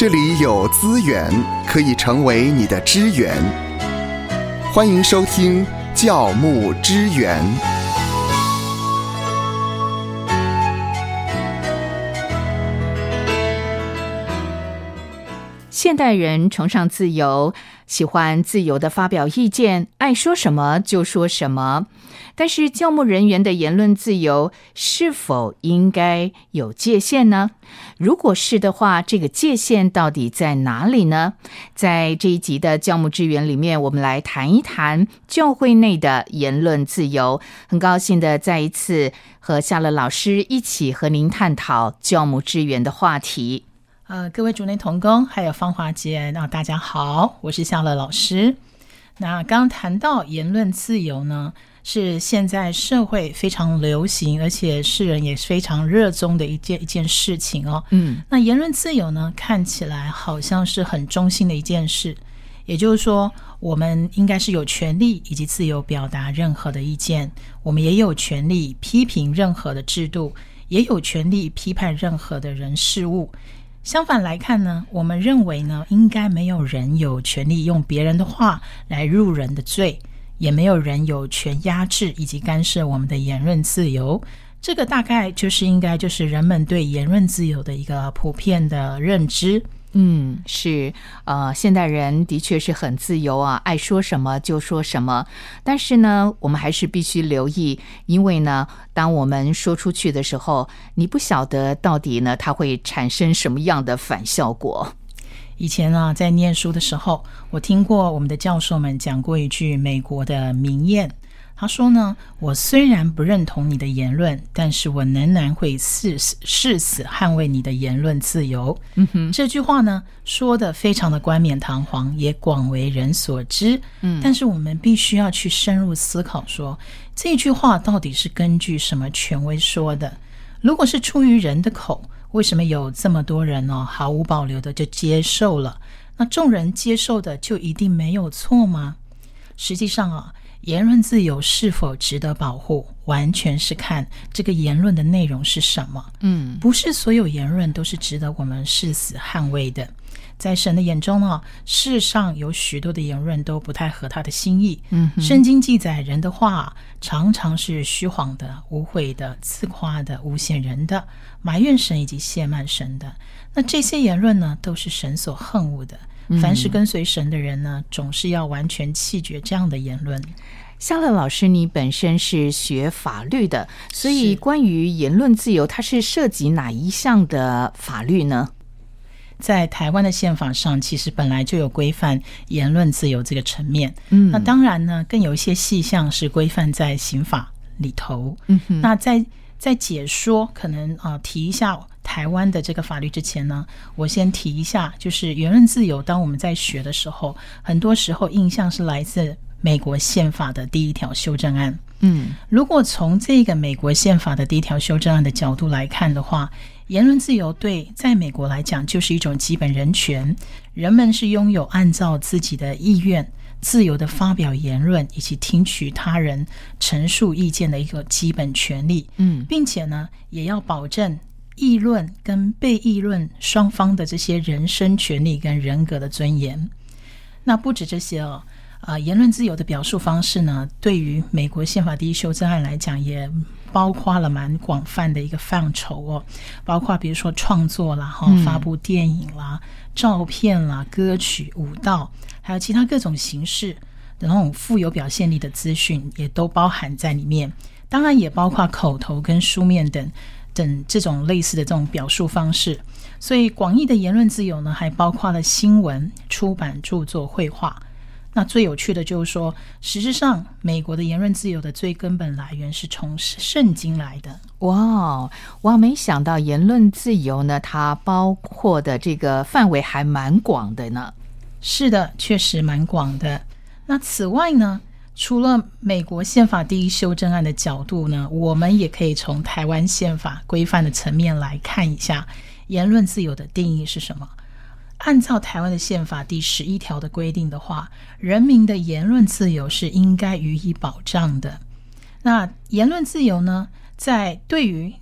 这里有资源可以成为你的支援。欢迎收听教牧支援。现代人崇尚自由，喜欢自由的发表意见，爱说什么就说什么。但是，教牧人员的言论自由是否应该有界限呢？如果是的话，这个界限到底在哪里呢？在这一集的教牧支援里面，我们来谈一谈教会内的言论自由。很高兴的再一次和夏乐老师一起和您探讨教牧支援的话题。呃，各位主内同工，还有芳华姐，那大家好，我是夏乐老师。那刚谈到言论自由呢，是现在社会非常流行，而且世人也非常热衷的一件一件事情哦。嗯，那言论自由呢，看起来好像是很中心的一件事，也就是说，我们应该是有权利以及自由表达任何的意见，我们也有权利批评任何的制度，也有权利批判任何的人事物。相反来看呢，我们认为呢，应该没有人有权利用别人的话来入人的罪，也没有人有权压制以及干涉我们的言论自由。这个大概就是应该就是人们对言论自由的一个普遍的认知。嗯，是，呃，现代人的确是很自由啊，爱说什么就说什么。但是呢，我们还是必须留意，因为呢，当我们说出去的时候，你不晓得到底呢，它会产生什么样的反效果。以前啊，在念书的时候，我听过我们的教授们讲过一句美国的名言。他说呢，我虽然不认同你的言论，但是我仍然会誓死誓死捍卫你的言论自由。嗯哼，这句话呢，说的非常的冠冕堂皇，也广为人所知。嗯，但是我们必须要去深入思考，说这句话到底是根据什么权威说的？如果是出于人的口，为什么有这么多人哦，毫无保留的就接受了？那众人接受的就一定没有错吗？实际上啊。言论自由是否值得保护，完全是看这个言论的内容是什么。嗯，不是所有言论都是值得我们誓死捍卫的。在神的眼中呢，世上有许多的言论都不太合他的心意。嗯，圣经记载人的话常常是虚谎的、污秽的、自夸的、诬陷人的、埋怨神以及亵慢神的。那这些言论呢，都是神所恨恶的。凡是跟随神的人呢，总是要完全弃绝这样的言论。夏乐老师，你本身是学法律的，所以关于言论自由，它是涉及哪一项的法律呢？在台湾的宪法上，其实本来就有规范言论自由这个层面。嗯，那当然呢，更有一些细项是规范在刑法里头。嗯，那在在解说可能啊提一下。台湾的这个法律之前呢，我先提一下，就是言论自由。当我们在学的时候，很多时候印象是来自美国宪法的第一条修正案。嗯，如果从这个美国宪法的第一条修正案的角度来看的话，言论自由对在美国来讲就是一种基本人权，人们是拥有按照自己的意愿自由的发表言论以及听取他人陈述意见的一个基本权利。嗯，并且呢，也要保证。议论跟被议论双方的这些人身权利跟人格的尊严，那不止这些哦，啊，言论自由的表述方式呢，对于美国宪法第一修正案来讲，也包括了蛮广泛的一个范畴哦，包括比如说创作啦、哈发布电影啦、照片啦、歌曲、舞蹈，还有其他各种形式的那种富有表现力的资讯，也都包含在里面。当然，也包括口头跟书面等。等这种类似的这种表述方式，所以广义的言论自由呢，还包括了新闻、出版、著作、绘画。那最有趣的就是说，实质上美国的言论自由的最根本来源是从圣经来的。哇，我没想到言论自由呢，它包括的这个范围还蛮广的呢。是的，确实蛮广的。那此外呢？除了美国宪法第一修正案的角度呢，我们也可以从台湾宪法规范的层面来看一下言论自由的定义是什么。按照台湾的宪法第十一条的规定的话，人民的言论自由是应该予以保障的。那言论自由呢，在对于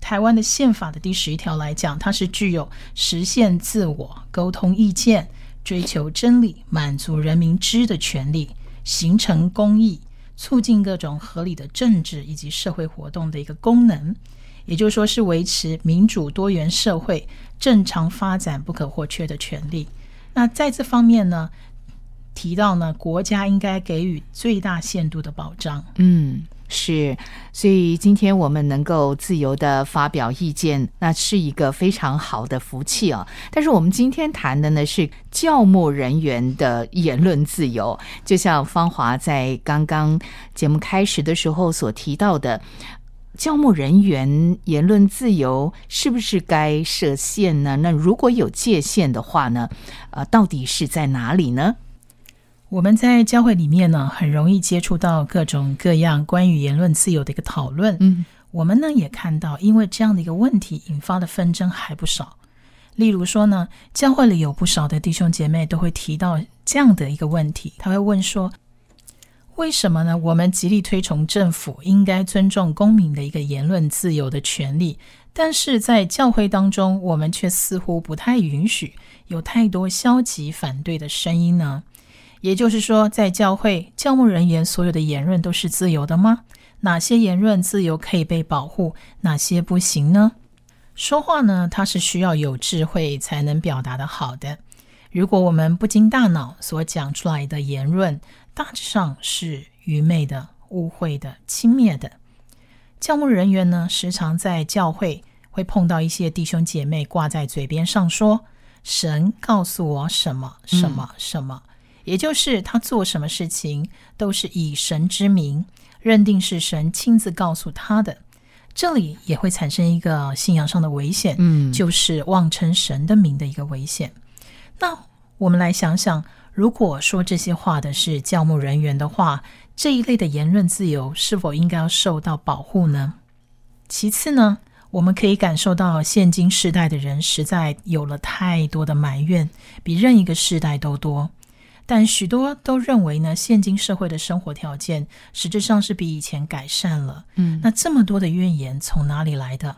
台湾的宪法的第十一条来讲，它是具有实现自我、沟通意见、追求真理、满足人民知的权利、形成公义、促进各种合理的政治以及社会活动的一个功能。也就是说，是维持民主多元社会正常发展不可或缺的权利。那在这方面呢，提到呢，国家应该给予最大限度的保障。嗯，是，所以今天我们能够自由的发表意见，那是一个非常好的福气啊。但是我们今天谈的呢是教牧人员的言论自由，就像芳华在刚刚节目开始的时候所提到的。教牧人员言论自由是不是该设限呢？那如果有界限的话呢？呃，到底是在哪里呢？我们在教会里面呢，很容易接触到各种各样关于言论自由的一个讨论。嗯，我们呢也看到，因为这样的一个问题引发的纷争还不少。例如说呢，教会里有不少的弟兄姐妹都会提到这样的一个问题，他会问说。为什么呢？我们极力推崇政府应该尊重公民的一个言论自由的权利，但是在教会当中，我们却似乎不太允许有太多消极反对的声音呢？也就是说，在教会，教牧人员所有的言论都是自由的吗？哪些言论自由可以被保护，哪些不行呢？说话呢，它是需要有智慧才能表达的好的。如果我们不经大脑所讲出来的言论，大致上是愚昧的、误会的、轻蔑的。教牧人员呢，时常在教会会碰到一些弟兄姐妹挂在嘴边上说：“神告诉我什么什么什么。”也就是他做什么事情都是以神之名，认定是神亲自告诉他的。这里也会产生一个信仰上的危险，嗯，就是妄称神的名的一个危险。那我们来想想。如果说这些话的是教牧人员的话，这一类的言论自由是否应该要受到保护呢？其次呢，我们可以感受到现今世代的人实在有了太多的埋怨，比任一个世代都多。但许多都认为呢，现今社会的生活条件实质上是比以前改善了。嗯，那这么多的怨言从哪里来的？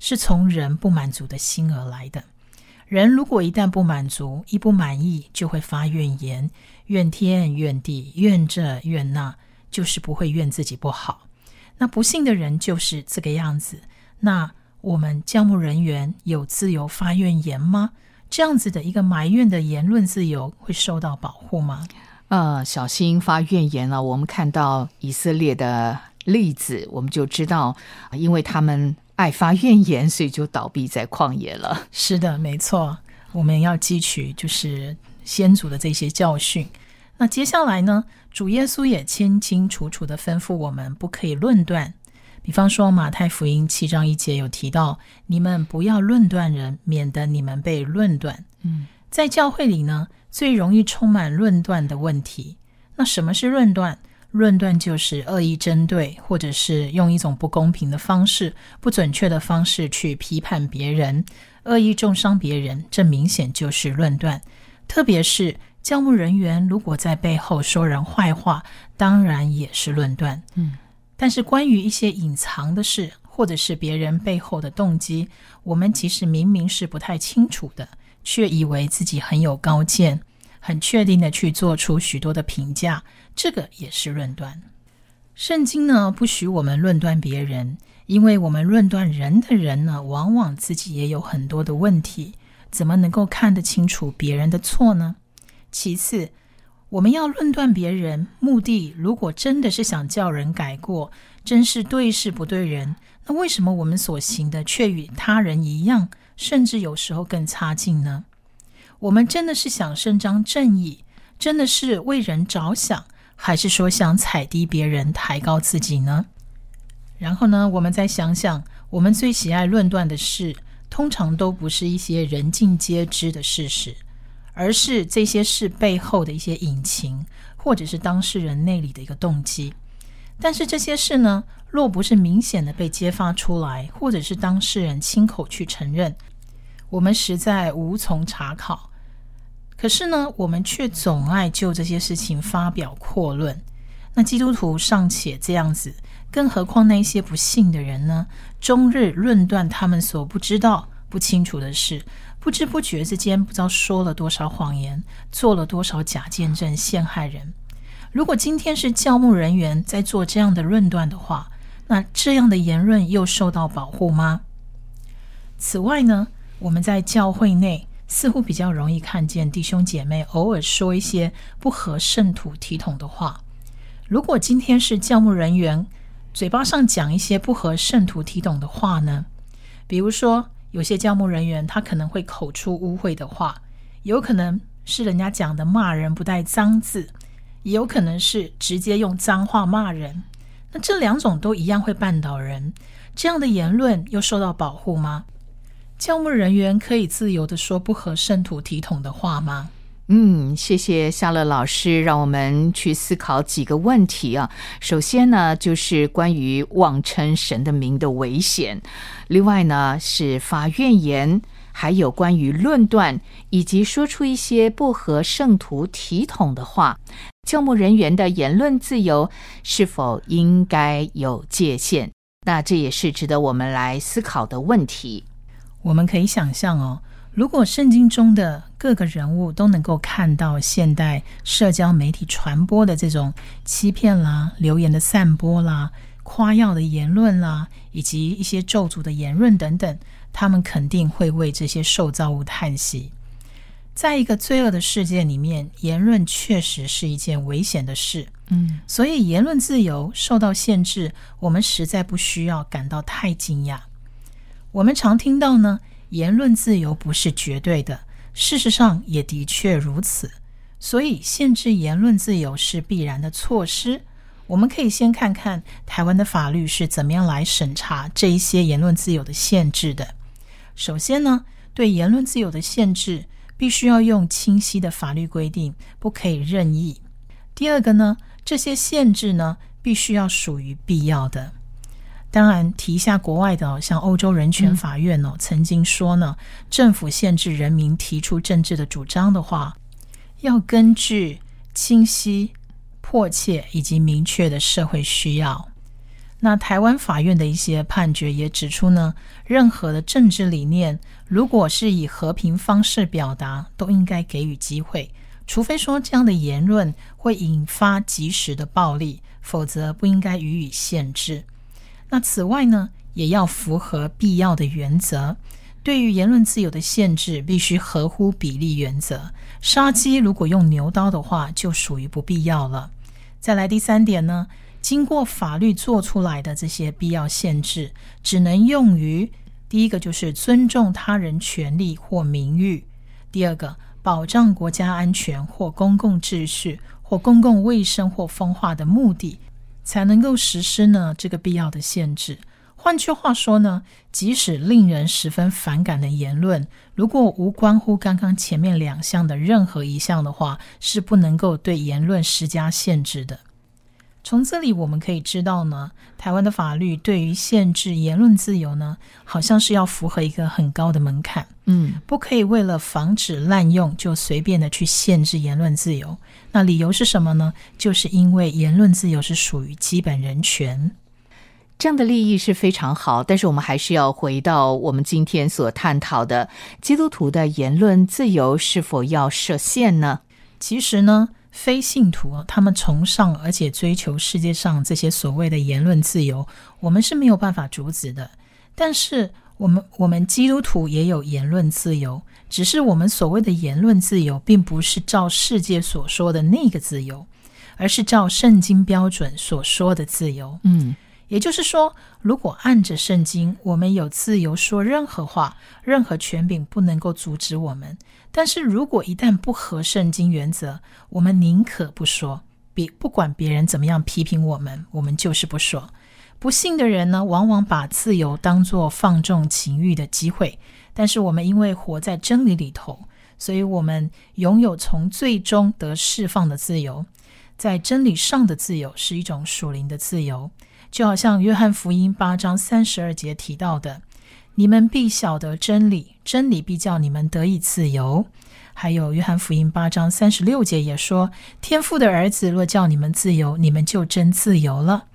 是从人不满足的心而来的。人如果一旦不满足、一不满意，就会发怨言，怨天怨地，怨这怨那，就是不会怨自己不好。那不幸的人就是这个样子。那我们教牧人员有自由发怨言吗？这样子的一个埋怨的言论自由会受到保护吗？呃，小心发怨言了。我们看到以色列的例子，我们就知道，因为他们。爱发怨言，所以就倒闭在旷野了。是的，没错，我们要汲取就是先祖的这些教训。那接下来呢，主耶稣也清清楚楚的吩咐我们，不可以论断。比方说，马太福音七章一节有提到：“你们不要论断人，免得你们被论断。”嗯，在教会里呢，最容易充满论断的问题。那什么是论断？论断就是恶意针对，或者是用一种不公平的方式、不准确的方式去批判别人，恶意重伤别人，这明显就是论断。特别是教务人员如果在背后说人坏话，当然也是论断。嗯，但是关于一些隐藏的事，或者是别人背后的动机，我们其实明明是不太清楚的，却以为自己很有高见。很确定的去做出许多的评价，这个也是论断。圣经呢不许我们论断别人，因为我们论断人的人呢，往往自己也有很多的问题，怎么能够看得清楚别人的错呢？其次，我们要论断别人，目的如果真的是想叫人改过，真是对事不对人，那为什么我们所行的却与他人一样，甚至有时候更差劲呢？我们真的是想伸张正义，真的是为人着想，还是说想踩低别人、抬高自己呢？然后呢，我们再想想，我们最喜爱论断的事，通常都不是一些人尽皆知的事实，而是这些事背后的一些隐情，或者是当事人内里的一个动机。但是这些事呢，若不是明显的被揭发出来，或者是当事人亲口去承认，我们实在无从查考。可是呢，我们却总爱就这些事情发表阔论。那基督徒尚且这样子，更何况那些不信的人呢？终日论断他们所不知道、不清楚的事，不知不觉之间，不知道说了多少谎言，做了多少假见证，陷害人。如果今天是教牧人员在做这样的论断的话，那这样的言论又受到保护吗？此外呢，我们在教会内似乎比较容易看见弟兄姐妹偶尔说一些不合圣徒体统的话。如果今天是教牧人员，嘴巴上讲一些不合圣徒体统的话呢？比如说，有些教牧人员他可能会口出污秽的话，有可能是人家讲的骂人不带脏字，也有可能是直接用脏话骂人。那这两种都一样会绊倒人，这样的言论又受到保护吗？教牧人员可以自由的说不合圣徒体统的话吗？嗯，谢谢夏乐老师，让我们去思考几个问题啊。首先呢，就是关于妄称神的名的危险；另外呢，是发怨言，还有关于论断，以及说出一些不合圣徒体统的话。教牧人员的言论自由是否应该有界限？那这也是值得我们来思考的问题。我们可以想象哦。如果圣经中的各个人物都能够看到现代社交媒体传播的这种欺骗啦、流言的散播啦、夸耀的言论啦，以及一些咒诅的言论等等，他们肯定会为这些受造物叹息。在一个罪恶的世界里面，言论确实是一件危险的事。嗯，所以言论自由受到限制，我们实在不需要感到太惊讶。我们常听到呢。言论自由不是绝对的，事实上也的确如此。所以，限制言论自由是必然的措施。我们可以先看看台湾的法律是怎么样来审查这一些言论自由的限制的。首先呢，对言论自由的限制，必须要用清晰的法律规定，不可以任意。第二个呢，这些限制呢，必须要属于必要的。当然，提一下国外的，像欧洲人权法院哦，曾经说呢，政府限制人民提出政治的主张的话，要根据清晰、迫切以及明确的社会需要。那台湾法院的一些判决也指出呢，任何的政治理念，如果是以和平方式表达，都应该给予机会，除非说这样的言论会引发及时的暴力，否则不应该予以限制。那此外呢，也要符合必要的原则。对于言论自由的限制，必须合乎比例原则。杀鸡如果用牛刀的话，就属于不必要了。再来第三点呢，经过法律做出来的这些必要限制，只能用于第一个就是尊重他人权利或名誉；第二个，保障国家安全或公共秩序或公共卫生或风化的目的。才能够实施呢这个必要的限制。换句话说呢，即使令人十分反感的言论，如果无关乎刚刚前面两项的任何一项的话，是不能够对言论施加限制的。从这里我们可以知道呢，台湾的法律对于限制言论自由呢，好像是要符合一个很高的门槛，嗯，不可以为了防止滥用就随便的去限制言论自由。那理由是什么呢？就是因为言论自由是属于基本人权，这样的利益是非常好。但是我们还是要回到我们今天所探讨的，基督徒的言论自由是否要设限呢？其实呢。非信徒他们崇尚而且追求世界上这些所谓的言论自由，我们是没有办法阻止的。但是，我们我们基督徒也有言论自由，只是我们所谓的言论自由，并不是照世界所说的那个自由，而是照圣经标准所说的自由。嗯。也就是说，如果按着圣经，我们有自由说任何话，任何权柄不能够阻止我们。但是如果一旦不合圣经原则，我们宁可不说，别不管别人怎么样批评我们，我们就是不说。不信的人呢，往往把自由当作放纵情欲的机会。但是我们因为活在真理里头，所以我们拥有从最终得释放的自由。在真理上的自由是一种属灵的自由。就好像约翰福音八章三十二节提到的：“你们必晓得真理，真理必叫你们得以自由。”还有约翰福音八章三十六节也说：“天父的儿子若叫你们自由，你们就真自由了。”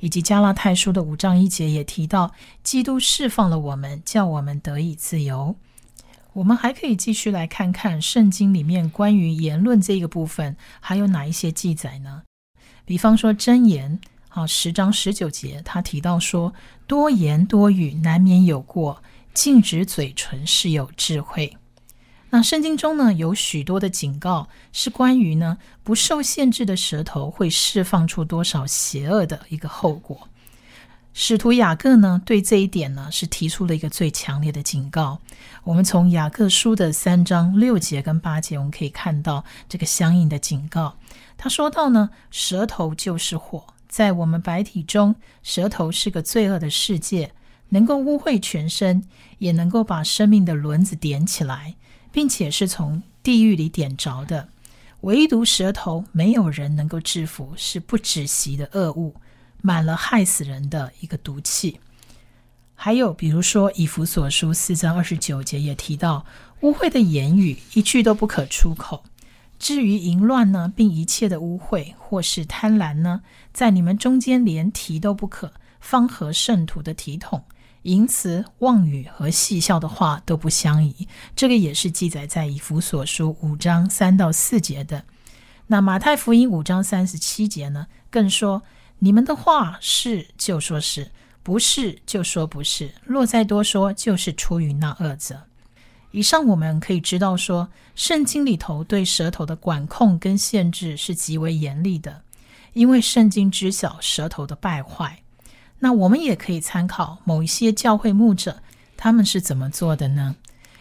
以及加拉太书的五章一节也提到，基督释放了我们，叫我们得以自由。我们还可以继续来看看圣经里面关于言论这个部分还有哪一些记载呢？比方说箴言，啊，十章十九节，他提到说，多言多语难免有过，禁止嘴唇是有智慧。那圣经中呢，有许多的警告，是关于呢不受限制的舌头会释放出多少邪恶的一个后果。使徒雅各呢，对这一点呢是提出了一个最强烈的警告。我们从雅各书的三章六节跟八节，我们可以看到这个相应的警告。他说到呢，舌头就是火，在我们白体中，舌头是个罪恶的世界，能够污秽全身，也能够把生命的轮子点起来。并且是从地狱里点着的，唯独舌头没有人能够制服，是不止息的恶物，满了害死人的一个毒气。还有，比如说以弗所书四章二十九节也提到，污秽的言语一句都不可出口。至于淫乱呢，并一切的污秽或是贪婪呢，在你们中间连提都不可，方合圣徒的体统。淫词妄语和戏笑的话都不相宜，这个也是记载在以弗所书五章三到四节的。那马太福音五章三十七节呢，更说：你们的话是就说是，不是就说不是。若再多说，就是出于那恶者。以上我们可以知道说，圣经里头对舌头的管控跟限制是极为严厉的，因为圣经知晓舌头的败坏。那我们也可以参考某一些教会牧者，他们是怎么做的呢？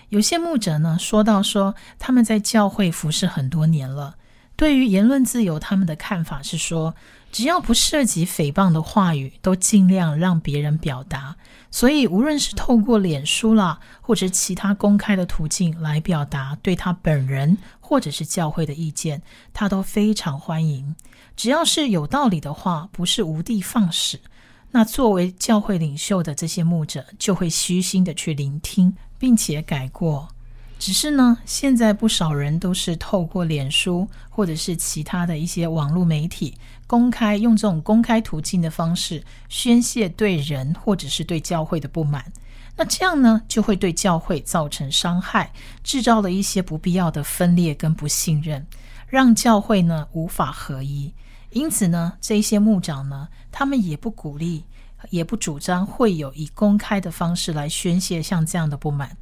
有些牧者呢说到说，他们在教会服侍很多年了，对于言论自由，他们的看法是说，只要不涉及诽谤的话语，都尽量让别人表达。所以，无论是透过脸书啦，或者其他公开的途径来表达对他本人或者是教会的意见，他都非常欢迎。只要是有道理的话，不是无的放矢。那作为教会领袖的这些牧者，就会虚心的去聆听，并且改过。只是呢，现在不少人都是透过脸书或者是其他的一些网络媒体，公开用这种公开途径的方式宣泄对人或者是对教会的不满。那这样呢，就会对教会造成伤害，制造了一些不必要的分裂跟不信任，让教会呢无法合一。因此呢，这些牧长呢，他们也不鼓励，也不主张会有以公开的方式来宣泄像这样的不满，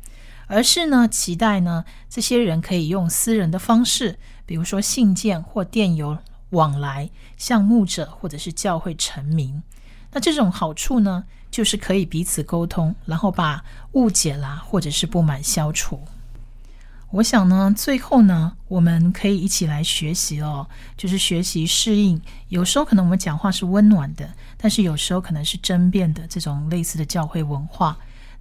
而是呢，期待呢，这些人可以用私人的方式，比如说信件或电邮往来，向牧者或者是教会陈明。那这种好处呢，就是可以彼此沟通，然后把误解啦或者是不满消除。我想呢，最后呢，我们可以一起来学习哦，就是学习适应。有时候可能我们讲话是温暖的，但是有时候可能是争辩的这种类似的教会文化。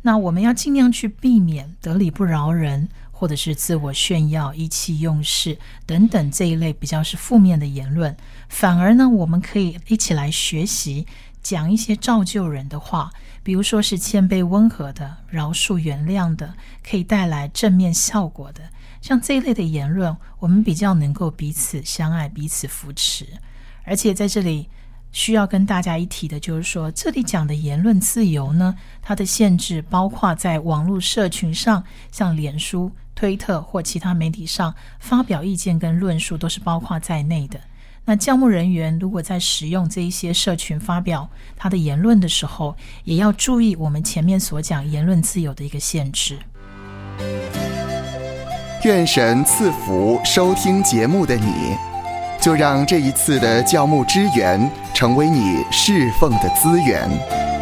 那我们要尽量去避免得理不饶人，或者是自我炫耀、意气用事等等这一类比较是负面的言论。反而呢，我们可以一起来学习讲一些造就人的话。比如说是谦卑温和的、饶恕原谅的，可以带来正面效果的，像这一类的言论，我们比较能够彼此相爱、彼此扶持。而且在这里需要跟大家一提的，就是说这里讲的言论自由呢，它的限制包括在网络社群上，像脸书、推特或其他媒体上发表意见跟论述，都是包括在内的。那教牧人员如果在使用这一些社群发表他的言论的时候，也要注意我们前面所讲言论自由的一个限制。愿神赐福收听节目的你，就让这一次的教牧支援成为你侍奉的资源。